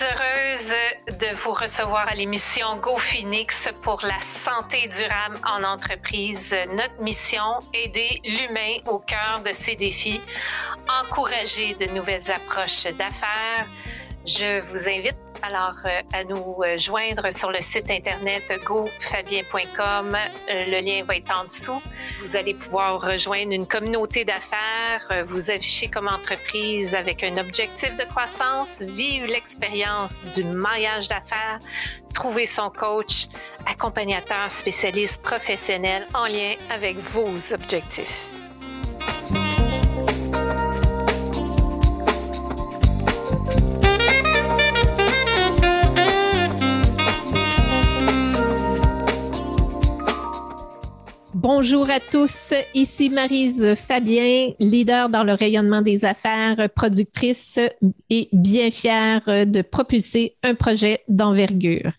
heureuse de vous recevoir à l'émission Go Phoenix pour la santé durable en entreprise. Notre mission, aider l'humain au cœur de ses défis, encourager de nouvelles approches d'affaires. Je vous invite alors euh, à nous euh, joindre sur le site internet gofabien.com. Euh, le lien va être en dessous. Vous allez pouvoir rejoindre une communauté d'affaires, vous afficher comme entreprise avec un objectif de croissance, vivre l'expérience du maillage d'affaires, trouver son coach, accompagnateur, spécialiste professionnel en lien avec vos objectifs. Bonjour à tous, ici Marise Fabien, leader dans le rayonnement des affaires, productrice et bien fière de propulser un projet d'envergure.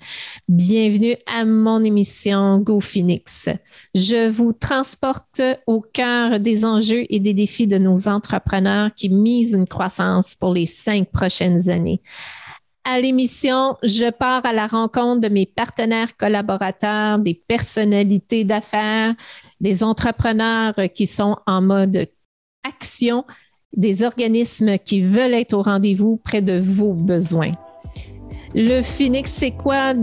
Bienvenue à mon émission Go Phoenix. Je vous transporte au cœur des enjeux et des défis de nos entrepreneurs qui misent une croissance pour les cinq prochaines années. À l'émission, je pars à la rencontre de mes partenaires collaborateurs, des personnalités d'affaires, des entrepreneurs qui sont en mode action, des organismes qui veulent être au rendez-vous près de vos besoins. Le Phoenix, c'est quoi?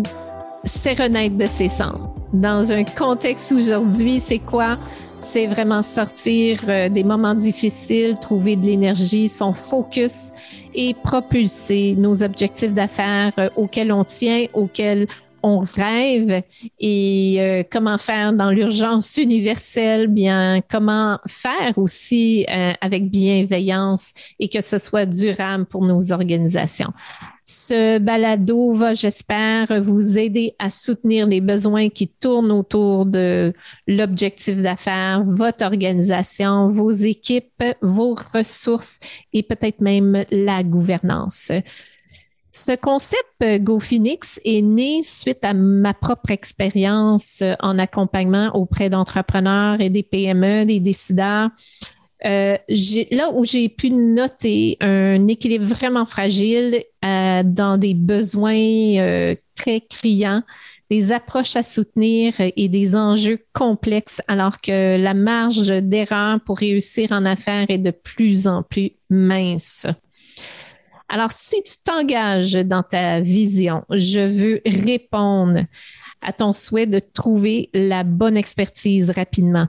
C'est renaître de ses cendres. Dans un contexte aujourd'hui, c'est quoi? c'est vraiment sortir euh, des moments difficiles, trouver de l'énergie, son focus et propulser nos objectifs d'affaires euh, auxquels on tient, auxquels on rêve et euh, comment faire dans l'urgence universelle, bien comment faire aussi avec bienveillance et que ce soit durable pour nos organisations. Ce balado va, j'espère, vous aider à soutenir les besoins qui tournent autour de l'objectif d'affaires, votre organisation, vos équipes, vos ressources et peut-être même la gouvernance. Ce concept GoPhoenix est né suite à ma propre expérience en accompagnement auprès d'entrepreneurs et des PME, des décideurs euh, là où j'ai pu noter un équilibre vraiment fragile euh, dans des besoins euh, très criants, des approches à soutenir et des enjeux complexes, alors que la marge d'erreur pour réussir en affaires est de plus en plus mince. Alors, si tu t'engages dans ta vision, je veux répondre à ton souhait de trouver la bonne expertise rapidement.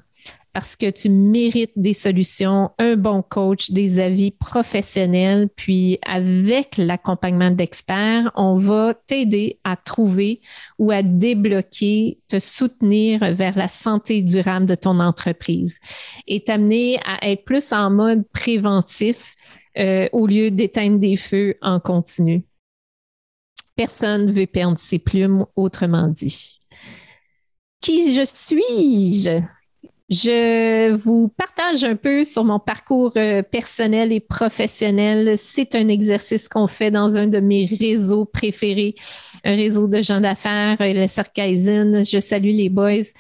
Parce que tu mérites des solutions, un bon coach, des avis professionnels, puis avec l'accompagnement d'experts, on va t'aider à trouver ou à débloquer, te soutenir vers la santé durable de ton entreprise et t'amener à être plus en mode préventif euh, au lieu d'éteindre des feux en continu. Personne ne veut perdre ses plumes, autrement dit. Qui je suis-je? Je vous partage un peu sur mon parcours euh, personnel et professionnel. C'est un exercice qu'on fait dans un de mes réseaux préférés, un réseau de gens d'affaires, euh, le Sarkaisen. Je salue les boys.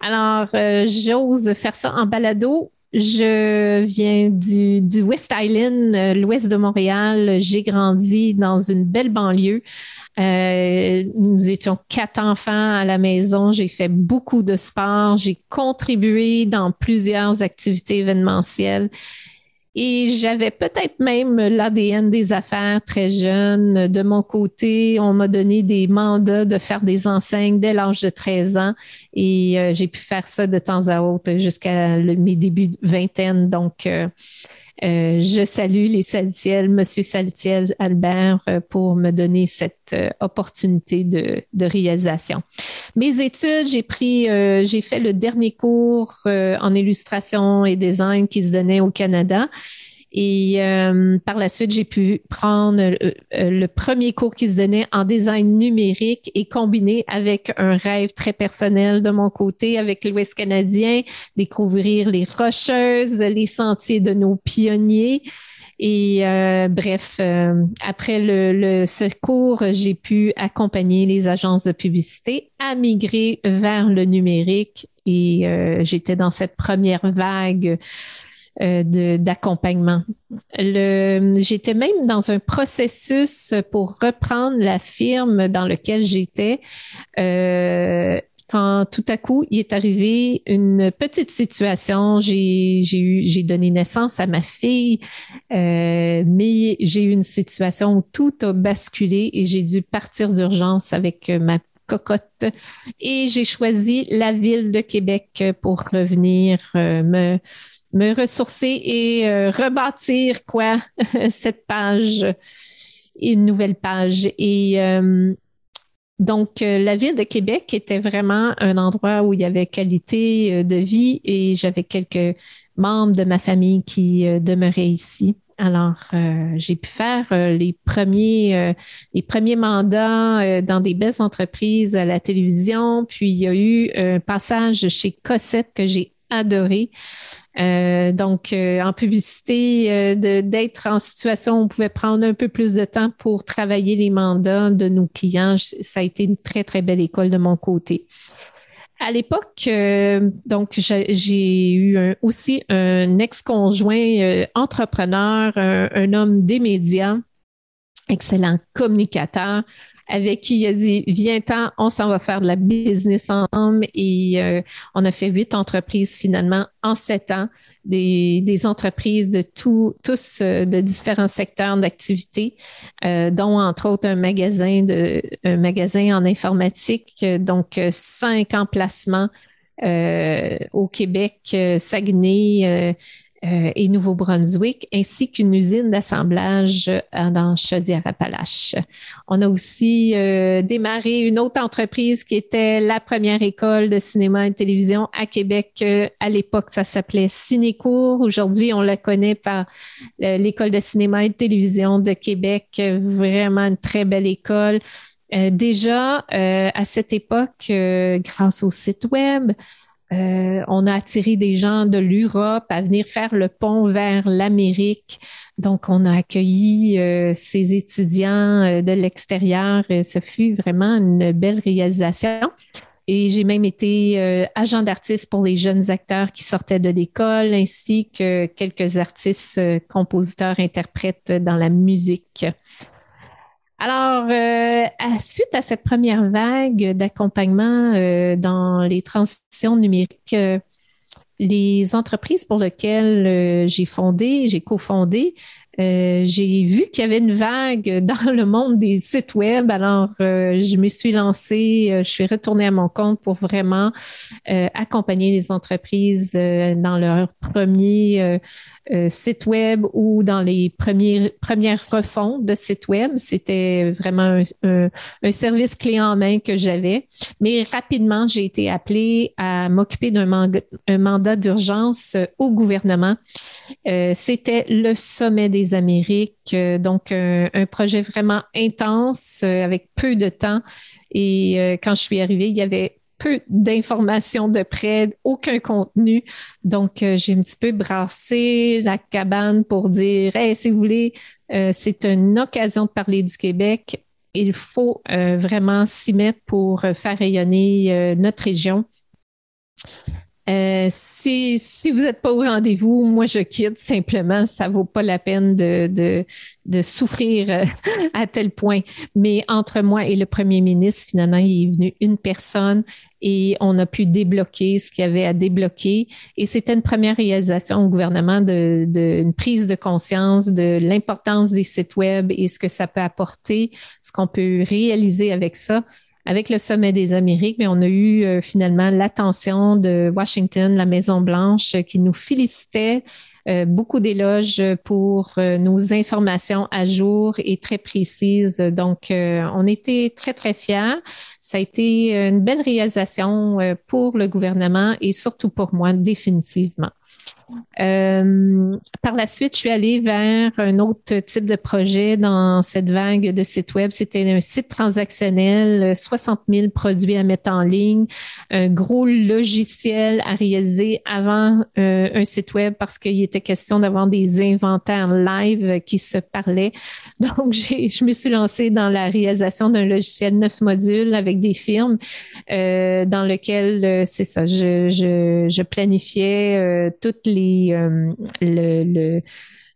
Alors, j'ose faire ça en balado je viens du, du West Island, euh, l'ouest de Montréal. J'ai grandi dans une belle banlieue. Euh, nous étions quatre enfants à la maison. J'ai fait beaucoup de sport. J'ai contribué dans plusieurs activités événementielles. Et j'avais peut-être même l'ADN des affaires très jeune. De mon côté, on m'a donné des mandats de faire des enseignes dès l'âge de 13 ans et euh, j'ai pu faire ça de temps à autre jusqu'à mes débuts de vingtaine. Donc, euh, euh, je salue les Saltiel, Monsieur Saltiel Albert, euh, pour me donner cette euh, opportunité de, de, réalisation. Mes études, j'ai pris, j'ai fait le dernier cours en illustration et design qui se donnait au Canada. Et euh, par la suite, j'ai pu prendre euh, euh, le premier cours qui se donnait en design numérique et combiner avec un rêve très personnel de mon côté avec l'Ouest canadien, découvrir les rocheuses, les sentiers de nos pionniers. Et bref, après le, le, ce cours, j'ai pu accompagner les agences de publicité à migrer vers le numérique et j'étais dans cette première vague d'accompagnement. J'étais même dans un processus pour reprendre la firme dans laquelle j'étais. Euh, quand tout à coup, il est arrivé une petite situation. J'ai eu, j'ai donné naissance à ma fille, euh, mais j'ai eu une situation où tout a basculé et j'ai dû partir d'urgence avec ma cocotte et j'ai choisi la ville de Québec pour revenir euh, me me ressourcer et euh, rebâtir quoi cette page une nouvelle page et euh, donc, euh, la ville de Québec était vraiment un endroit où il y avait qualité de vie et j'avais quelques membres de ma famille qui demeuraient ici. Alors, j'ai pu faire les premiers les premiers mandats dans des belles entreprises à la télévision. Puis, il y a eu un passage chez Cossette que j'ai adoré. Euh, donc, euh, en publicité, euh, d'être en situation où on pouvait prendre un peu plus de temps pour travailler les mandats de nos clients, ça a été une très, très belle école de mon côté. À l'époque, donc j'ai eu aussi un ex-conjoint entrepreneur, un, homme des médias, excellent communicateur, avec qui il a dit Viens-t'en, on s'en va faire de la business ensemble. Et euh, on a fait huit entreprises finalement en sept ans, des, des entreprises de tout, tous euh, de différents secteurs d'activité, euh, dont entre autres un magasin de un magasin en informatique, donc cinq emplacements au Québec, Saguenay. Euh, et Nouveau-Brunswick, ainsi qu'une usine d'assemblage euh, dans Chaudière-Appalaches. On a aussi euh, démarré une autre entreprise qui était la première école de cinéma et de télévision à Québec. à l'époque, ça s'appelait Cinécourt. Aujourd'hui, on la connaît par l'école de cinéma et de télévision de Québec. Vraiment une très belle école. déjà, à cette époque, grâce au site web, euh, on a attiré des gens de l'Europe à venir faire le pont vers l'Amérique. Donc, on a accueilli euh, ces étudiants euh, de l'extérieur. Ce fut vraiment une belle réalisation. Et j'ai même été agent d'artiste pour les jeunes acteurs qui sortaient de l'école, ainsi que quelques artistes, compositeurs, interprètes dans la musique. Alors, euh, à, suite à cette première vague d'accompagnement euh, dans les transitions numériques, euh, les entreprises pour lesquelles j'ai fondé, j'ai cofondé, euh, j'ai vu qu'il y avait une vague dans le monde des sites web. Alors, euh, je me suis lancée, euh, je suis retournée à mon compte pour vraiment accompagner les entreprises dans leur premier site web ou dans les premières refontes de sites web. C'était vraiment un, service clé en main que j'avais. Mais rapidement, j'ai été appelée à m'occuper d'un mandat d'urgence au gouvernement. C'était le sommet des Amériques. Euh, donc, un, projet vraiment intense euh, avec peu de temps. Et euh, quand je suis arrivée, il y avait peu d'informations de près, aucun contenu. Donc, j'ai un petit peu brassé la cabane pour dire, hey, si vous voulez, c'est une occasion de parler du Québec. Il faut vraiment s'y mettre pour faire rayonner notre région. Euh, si, si vous n'êtes pas au rendez-vous, moi je quitte simplement. Ça vaut pas la peine de, de, de souffrir euh, à tel point. Mais entre moi et le premier ministre, finalement, il est venu une personne et on a pu débloquer ce qu'il y avait à débloquer. Et c'était une première réalisation au gouvernement de, de prise de conscience de l'importance des sites web et ce que ça peut apporter, ce qu'on peut réaliser avec ça avec le sommet des Amériques, mais on a eu euh, finalement l'attention de Washington, la Maison Blanche, euh, qui nous félicitait. Euh, beaucoup d'éloges pour nos informations à jour et très précises. Donc, on était très, très fiers. Ça a été une belle réalisation pour le gouvernement et surtout pour moi, définitivement. Euh, par la suite, je suis allée vers un autre type de projet dans cette vague de sites web. C'était un site transactionnel, 60 000 produits à mettre en ligne, un gros logiciel à réaliser avant euh, un site web parce qu'il était question d'avoir des inventaires live qui se parlaient. Donc, je me suis lancée dans la réalisation d'un logiciel neuf modules avec des firmes euh, dans lequel, c'est ça, je planifiais toutes les le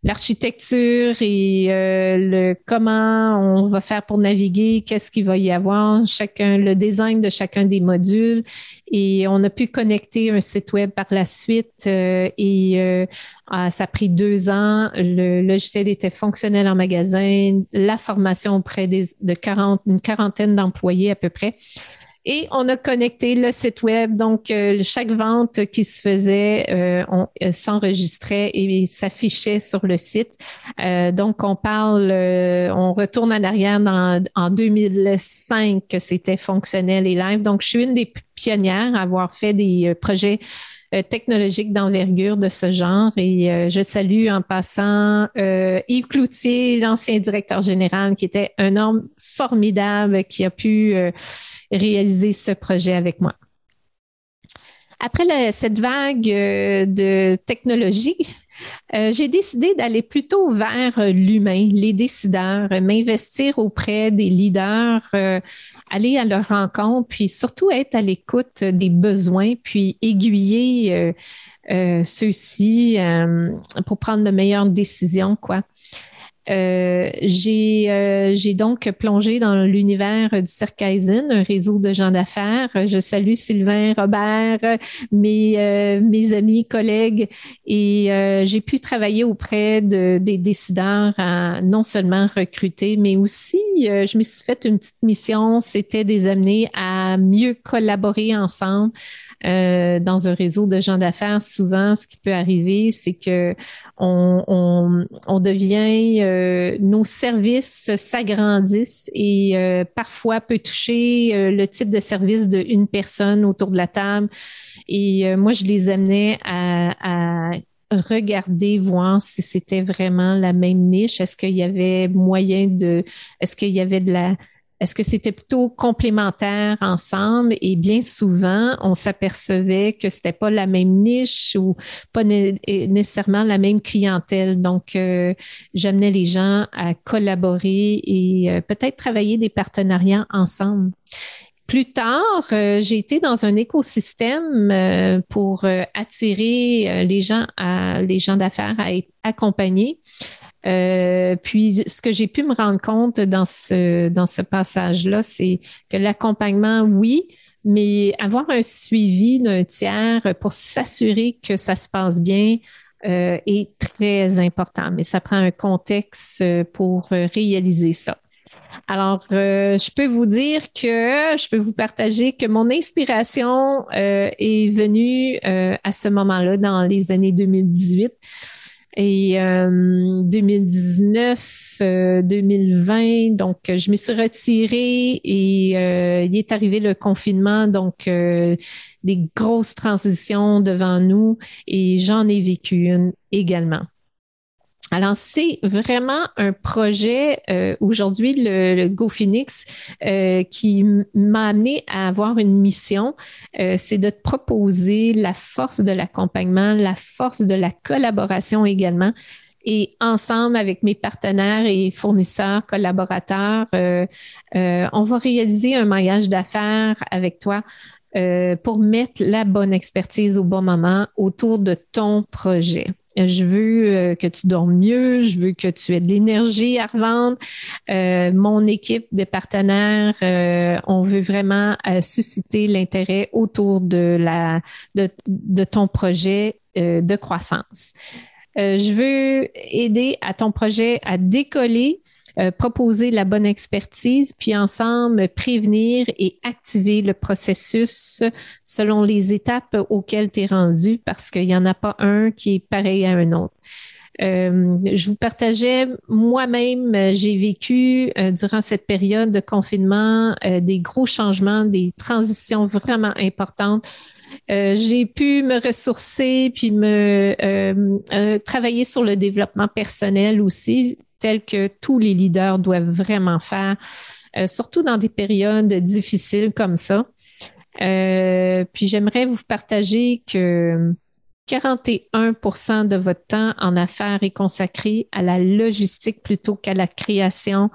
l'architecture et euh, le comment on va faire pour naviguer, qu'est-ce qu'il va y avoir, chacun le design de chacun des modules et on a pu connecter un site web par la suite euh, et euh, ah, ça a pris deux ans. Le logiciel était fonctionnel en magasin, la formation auprès des, de 40, une quarantaine d'employés à peu près. Et on a connecté le site web. Donc, euh, chaque vente qui se faisait euh, on euh, s'enregistrait et s'affichait sur le site. donc, on parle, on retourne en arrière dans, en 2005 que c'était fonctionnel et live. Donc, je suis une des pionnières à avoir fait des projets euh, technologique d'envergure de ce genre. Et euh, je salue en passant euh, Yves Cloutier, l'ancien directeur général, qui était un homme formidable qui a pu réaliser ce projet avec moi. Après cette vague de technologie, euh, j'ai décidé d'aller plutôt vers euh, l'humain, les décideurs, euh, m'investir auprès des leaders, aller à leur rencontre, puis surtout être à l'écoute des besoins, puis aiguiller ceux-ci pour prendre de meilleures décisions, quoi. Euh, j'ai euh, j'ai donc plongé dans l'univers du Circaisen, un réseau de gens d'affaires. Je salue Sylvain, Robert, mes euh, mes amis, collègues, et j'ai pu travailler auprès de, des décideurs à non seulement recruter, mais aussi je me suis fait une petite mission, c'était des amener à mieux collaborer ensemble, euh, dans un réseau de gens d'affaires, souvent, ce qui peut arriver, c'est que on, on, on devient, euh, nos services s'agrandissent et euh, parfois peut toucher le type de service d'une personne autour de la table. Et moi, je les amenais à, à regarder, voir si c'était vraiment la même niche. Est-ce qu'il y avait moyen de, est-ce qu'il y avait de la, est-ce que c'était plutôt complémentaire ensemble? Et bien souvent, on s'apercevait que c'était pas la même niche ou pas nécessairement la même clientèle. Donc, euh, j'amenais les gens à collaborer et euh, peut-être travailler des partenariats ensemble. Plus tard, euh, j'ai été dans un écosystème pour attirer les gens à les gens d'affaires à être accompagnés. Euh, puis, ce que j'ai pu me rendre compte dans ce, dans ce passage-là, c'est que l'accompagnement, oui, mais avoir un suivi d'un tiers pour s'assurer que ça se passe bien euh, est très important. Mais ça prend un contexte euh, pour réaliser ça. Alors, je peux vous dire que je peux vous partager que mon inspiration est venue à ce moment-là, dans les années 2018. Et 2019, euh, 2020, euh, donc je me suis retirée et euh, il est arrivé le confinement, donc des grosses transitions devant nous et j'en ai vécu une également. Alors, c'est vraiment un projet euh, aujourd'hui, le, le, Go Phoenix, euh, qui m'a amené à avoir une mission. Euh, c'est de te proposer la force de l'accompagnement, la force de la collaboration également. Et ensemble avec mes partenaires et fournisseurs, collaborateurs, on va réaliser un maillage d'affaires avec toi pour mettre la bonne expertise au bon moment autour de ton projet. Je veux euh, que tu dormes mieux, je veux que tu aies de l'énergie à revendre. Euh, mon équipe de partenaires, euh, on veut vraiment susciter l'intérêt autour de la de, de ton projet de croissance. je veux aider à ton projet à décoller euh, proposer la bonne expertise, puis ensemble prévenir et activer le processus selon les étapes auxquelles tu es rendu parce qu'il n'y en a pas un qui est pareil à un autre. Euh, je vous partageais moi-même, j'ai vécu euh, durant cette période de confinement des gros changements, des transitions vraiment importantes. j'ai pu me ressourcer puis me travailler sur le développement personnel aussi tel que tous les leaders doivent vraiment faire, euh, surtout dans des périodes difficiles comme ça. Euh, puis j'aimerais vous partager que 41% de votre temps en affaires est consacré à la logistique plutôt qu'à la création,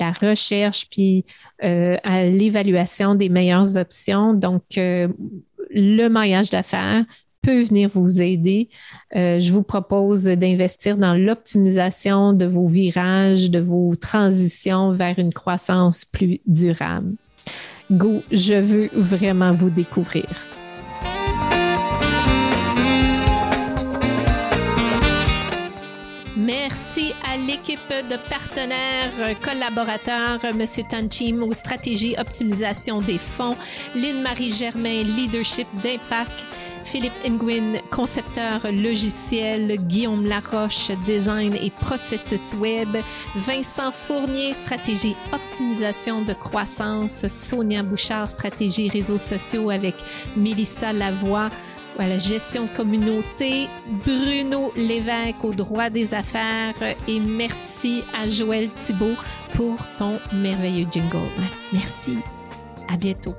la recherche, puis euh, à l'évaluation des meilleures options. Donc, le maillage d'affaires, peut venir vous aider. Euh, je vous propose d'investir dans l'optimisation de vos virages, de vos transitions vers une croissance plus durable. Go, je veux vraiment vous découvrir. Merci à l'équipe de partenaires, collaborateurs, M. Tanchim aux stratégies optimisation des fonds, Lynne-Marie Germain, leadership d'impact, Philippe Nguyen, concepteur logiciel, Guillaume Laroche, design et processus web, Vincent Fournier, stratégie optimisation de croissance, Sonia Bouchard, stratégie réseaux sociaux avec Mélissa Lavoie, voilà, gestion de communauté, Bruno Lévesque au droit des affaires et merci à Joël Thibault pour ton merveilleux jingle. Merci. À bientôt.